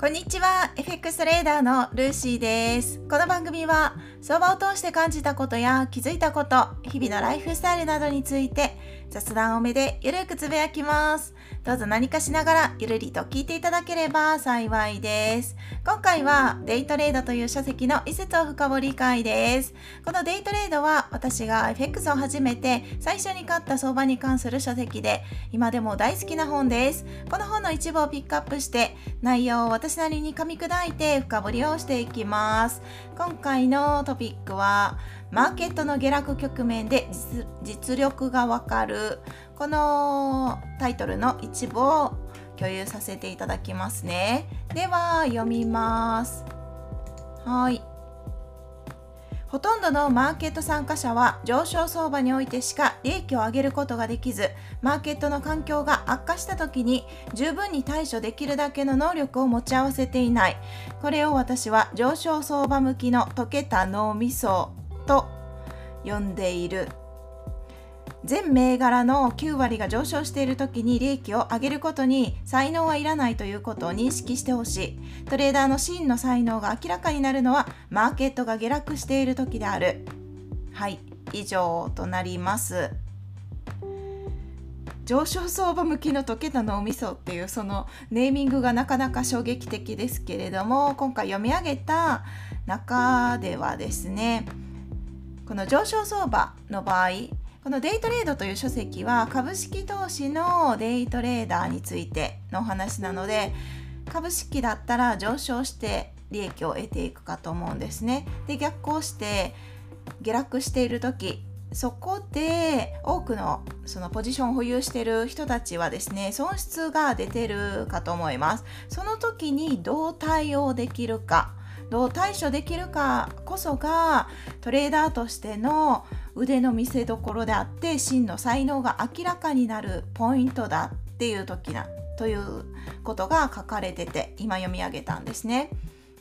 こんにちは。FX レーダーのルーシーです。この番組は相場を通して感じたことや気づいたこと日々のライフスタイルなどについて雑談多めでゆるくつぶやきます。どうぞ何かしながらゆるりと聞いていただければ幸いです。今回はデイトレードという書籍の一節を深掘り会です。このデイトレードは私が FX を始めて最初に買った相場に関する書籍で今でも大好きな本です。この本の一部をピックアップして内容を私なりに噛み砕いて深掘りをしていきます。今回のトピックはマーケットの下落局面で実力がわかる。このタイトルの一部を共有させていただきますね。では読みます。はい。ほとんどのマーケット参加者は上昇相場においてしか利益を上げることができず、マーケットの環境が悪化した時に十分に対処できるだけの能力を持ち合わせていない。これを私は上昇相場向きの溶けた脳みそと呼んでいる。全銘柄の9割が上昇している時に利益を上げることに才能はいらないということを認識してほしい。トレーダーの真の才能が明らかになるのはマーケットが下落している時である。はい以上となります。上昇相場向きの溶けた脳みそっていうそのネーミングがなかなか衝撃的ですけれども今回読み上げた中ではですねこの上昇相場の場合このデイトレードという書籍は株式投資のデイトレーダーについてのお話なので株式だったら上昇して利益を得ていくかと思うんですね。で逆行して下落している時そこで多くのそのポジションを保有している人たちはですね損失が出てるかと思いますその時にどう対応できるかどう対処できるかこそがトレーダーとしての腕の見せ所であって真の才能が明らかになるポイントだっていう時なということが書かれてて今読み上げたんですね。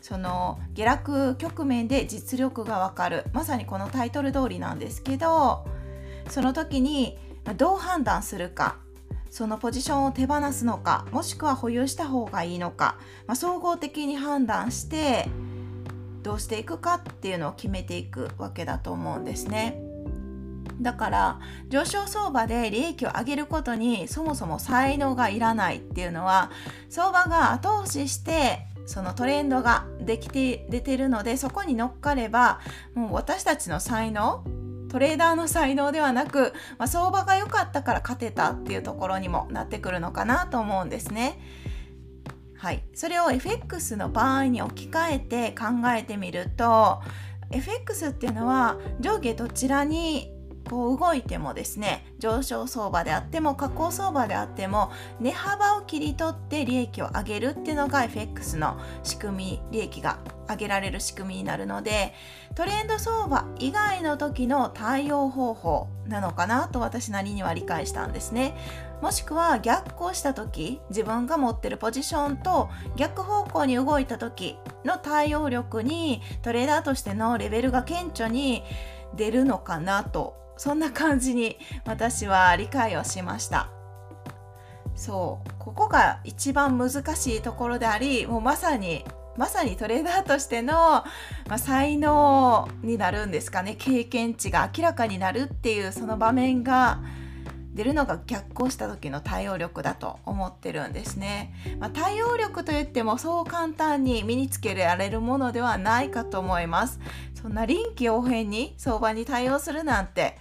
その下落局面で実力がわかるまさにこのタイトル通りなんですけどその時にどう判断するかそのポジションを手放すのかもしくは保有した方がいいのか、まあ、総合的に判断してどうしていくかっていうのを決めていくわけだと思うんですね。だから上昇相場で利益を上げることにそもそも才能がいらないっていうのは相場が後押ししてそのトレンドができて出てるのでそこに乗っかればもう私たちの才能トレーダーの才能ではなく、まあ、相場が良かったから勝てたっていうところにもなってくるのかなと思うんですね。はい、それを FX の場合に置き換えて考えてみると FX っていうのは上下どちらにこう動いてもですね上昇相場であっても下降相場であっても値幅を切り取って利益を上げるっていうのが FX の仕組み利益が上げられる仕組みになるのでトレンド相場以外の時の対応方法なのかなと私なりには理解したんですね。もしくは逆行した時自分が持ってるポジションと逆方向に動いた時の対応力にトレーダーとしてのレベルが顕著に出るのかなとそんな感じに私は理解をしました。そうここが一番難しいところでありもうまさにまさにトレーダーとしての、まあ、才能になるんですかね。経験値が明らかになるっていうその場面が出るのが逆行した時の対応力だと思ってるんですね、まあ、対応力といってもそう簡単に身につけられるものではないかと思います。そんな臨機応変に相場に対応するなんて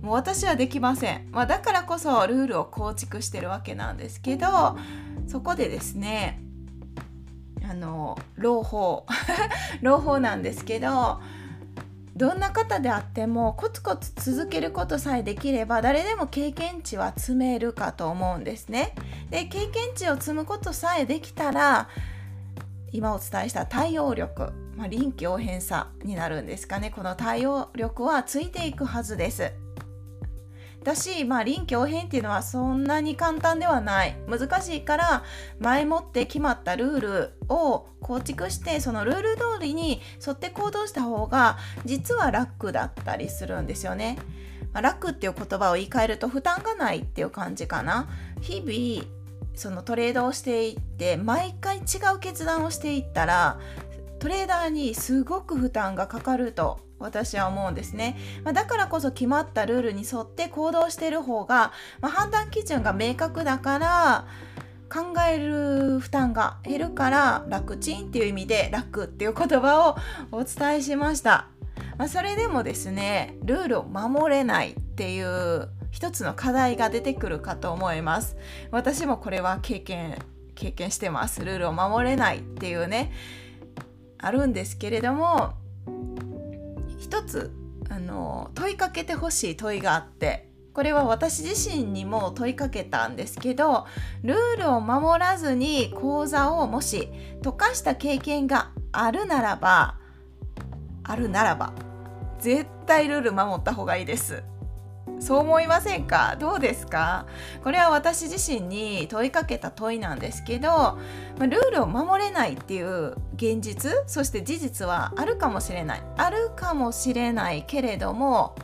もう私はできません、まあ、だからこそルールを構築してるわけなんですけどそこでですねあの朗報。朗報なんですけどどんな方であってもコツコツ続けることさえできれば誰でも経験値は積めるかと思うんですね。で経験値を積むことさえできたら今お伝えした対応力、まあ、臨機応変さになるんですかねこの対応力はついていくはずです。だし、まあ、臨機応変っていうのはそんなに簡単ではない難しいから前もって決まったルールを構築してそのルール通りに沿って行動した方が実は楽だったりするんですよね。まあ、楽っていう言葉を言い換えると負担がないっていう感じかな。日々そのトレードをしていって毎回違う決断をしていったらトレーダーにすごく負担がかかると私は思うんですね、まあ、だからこそ決まったルールに沿って行動してる方が、まあ、判断基準が明確だから考える負担が減るから楽ちんっていう意味で楽っていう言葉をお伝えしました、まあ、それでもですねルールを守れないっていう一つの課題が出てくるかと思います。私もこれは経験経験してます。ルールを守れないっていうねあるんですけれども一つあの問いかけてほしい問いがあってこれは私自身にも問いかけたんですけどルールを守らずに講座をもし溶かした経験があるならばあるならば絶対ルール守った方がいいです。そう思いませんか？どうですか？これは私自身に問いかけた問いなんですけどルールを守れないっていう現実そして事実はあるかもしれない。あるかもしれないけれども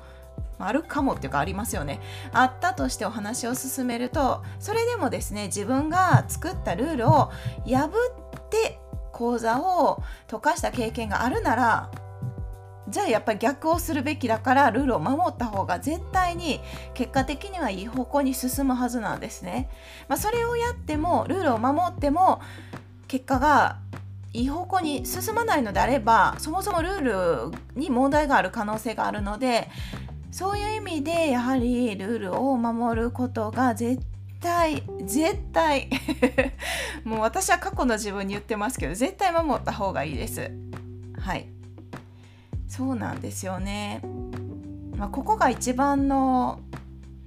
あるかもっていうかありますよね。あったとしてお話を進めるとそれでもですね自分が作ったルールを破って講座を溶かした経験があるならじゃあやっぱり逆をするべきだからルールを守った方が絶対に結果的にはいい方向に進むはずなんですね。まあ、それをやってもルールを守っても結果がいい方向に進まないのであればそもそもルールに問題がある可能性があるのでそういう意味でやはりルールを守ることが絶対絶対 もう私は過去の自分に言ってますけど絶対守った方がいいです。はいそうなんですよね。まあ、ここが一番の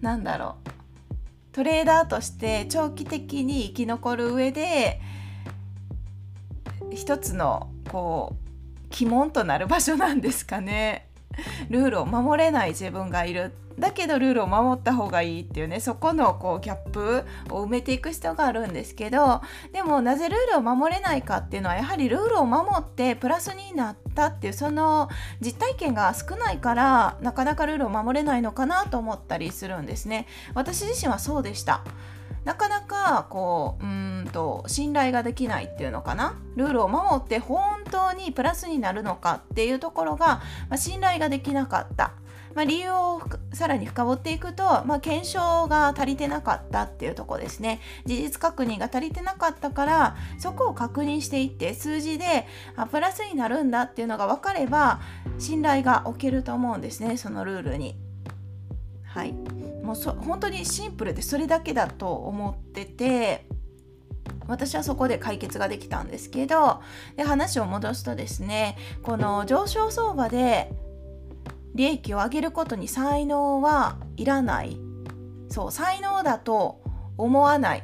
なんだろうトレーダーとして長期的に生き残る上で一つのこう鬼門となる場所なんですかね。ルールを守れない自分がいるだけどルールを守った方がいいっていうねそこのこうギャップを埋めていく必要があるんですけどでもなぜルールを守れないかっていうのはやはりルールを守ってプラスになったっていうその実体験が少ないからなかなかルールを守れないのかなと思ったりするんですね。私自身はそうでした。なかなかこううんと信頼ができないっていうのかな。ルールを守って本当にプラスになるのかっていうところが、まあ、信頼ができなかった。まあ、理由をさらに深掘っていくと、まあ、検証が足りてなかったっていうとこですね事実確認が足りてなかったからそこを確認していって数字であプラスになるんだっていうのが分かれば信頼が置けると思うんですねそのルールに。はいもうそ本当にシンプルでそれだけだと思ってて私はそこで解決ができたんですけどで話を戻すとですねこの上昇相場で利益を上げることに才能はいらない。そう才能だと思わない。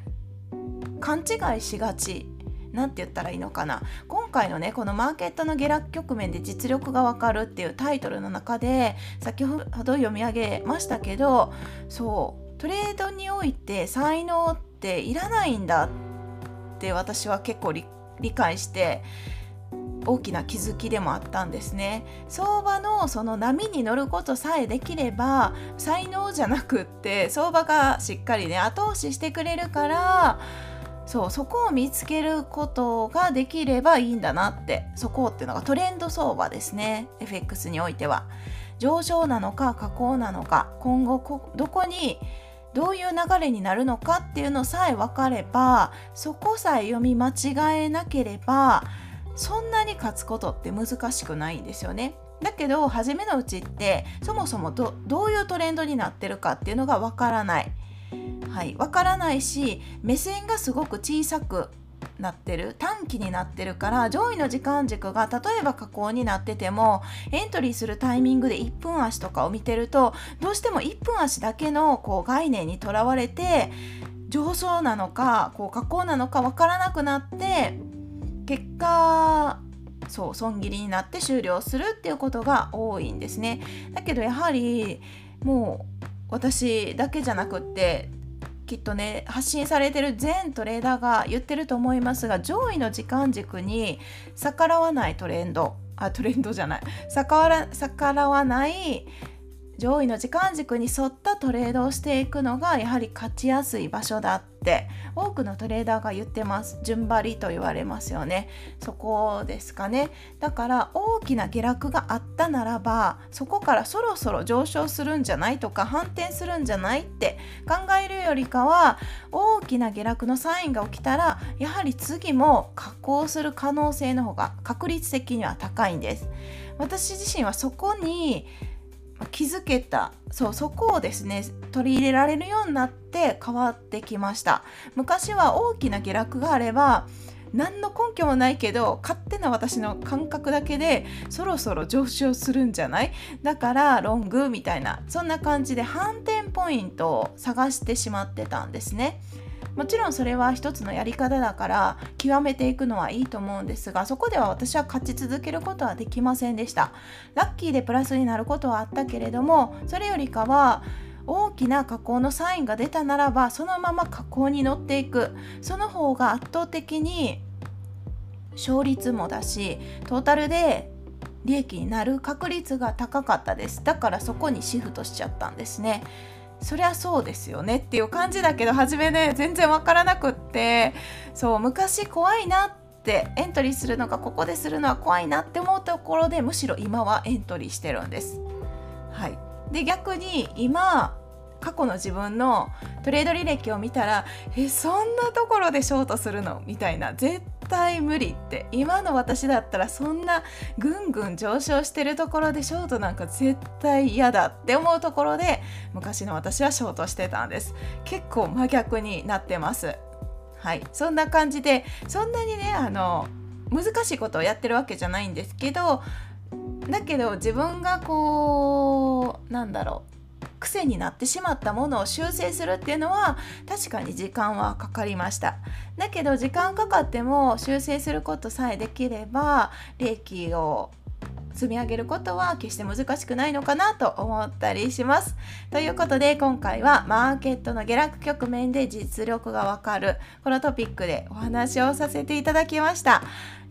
勘違いしがちなんて言ったらいいのかな。今回のねこのマーケットの下落局面で実力がわかるっていうタイトルの中で先ほど読み上げましたけどそうトレードにおいて才能っていらないんだって私は結構理解して大きな気づきでもあったんですね。相場のその波に乗ることさえできれば才能じゃなくって相場がしっかりね後押ししてくれるからそうそこを見つけることができればいいんだなってそこっていうのがトレンド相場ですね。FX においては。上昇なのか下降なのか今後どこにどういう流れになるのかっていうのさえ分かればそこさえ読み間違えなければそんなに勝つことって難しくないんですよね。だけど初めのうちってそもそもどういうトレンドになってるかっていうのがわからない。はい、わからないし目線がすごく小さくなってる短期になってるから上位の時間軸が例えば下降になっててもエントリーするタイミングで1分足とかを見てるとどうしても1分足だけのこう概念にとらわれて上昇なのかこう下降なのか分からなくなって結果そう損切りになって終了するっていうことが多いんですね。だけどやはりもう私だけじゃなくってきっとね発信されてる全トレーダーが言ってると思いますが上位の時間軸に逆らわないトレンド。あトレンドじゃない。逆らわない上位の時間軸に沿ったトレードをしていくのがやはり勝ちやすい場所だって多くのトレーダーが言ってます。順張りと言われますよね。そこですかね。だから大きな下落があったならばそこからそろそろ上昇するんじゃないとか反転するんじゃないって考えるよりかは大きな下落のサインが起きたらやはり次も下降する可能性の方が確率的には高いんです。私自身はそこに気づけた。そうそこをですね取り入れられるようになって変わってきました。昔は大きな下落があれば何の根拠もないけど勝手な私の感覚だけでそろそろ上昇するんじゃない？だからロングみたいなそんな感じで反転ポイントを探してしまってたんですね。もちろんそれは一つのやり方だから極めていくのはいいと思うんですがそこでは私は勝ち続けることはできませんでした。ラッキーでプラスになることはあったけれどもそれよりかは大きな加工のサインが出たならばそのまま加工に乗っていく。その方が圧倒的に勝率もだしトータルで利益になる確率が高かったです。だからそこにシフトしちゃったんですね。そりゃそうですよねっていう感じだけど初めね全然わからなくってそう昔怖いなってエントリーするのがここでするのは怖いなって思うところでむしろ今はエントリーしてるんです。はい、で逆に今過去の自分のトレード履歴を見たらえそんなところでショートするの？みたいな絶対無理って今の私だったらそんなぐんぐん上昇してるところでショートなんか絶対嫌だって思うところで昔の私はショートしてたんです。結構真逆になってます。はい。そんな感じでそんなにねあの難しいことをやってるわけじゃないんですけどだけど自分がこうなんだろう癖になってしまったものを修正するっていうのは確かに時間はかかりましただけど時間かかっても修正することさえできれば利益を積み上げることは決して難しくないのかなと思ったりします。ということで今回はマーケットの下落局面で実力がわかるこのトピックでお話をさせていただきました。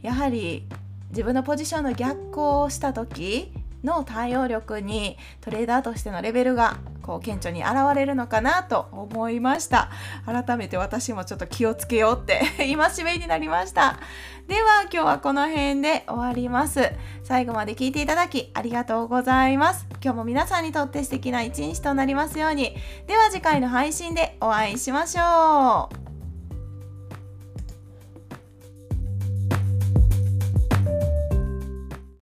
やはり自分のポジションの逆行をした時の対応力にトレーダーとしてのレベルがこう顕著に現れるのかなと思いました。改めて私もちょっと気をつけようって 戒めになりました。では今日はこの辺で終わります。最後まで聞いていただきありがとうございます。今日も皆さんにとって素敵な一日となりますように。では次回の配信でお会いしましょう。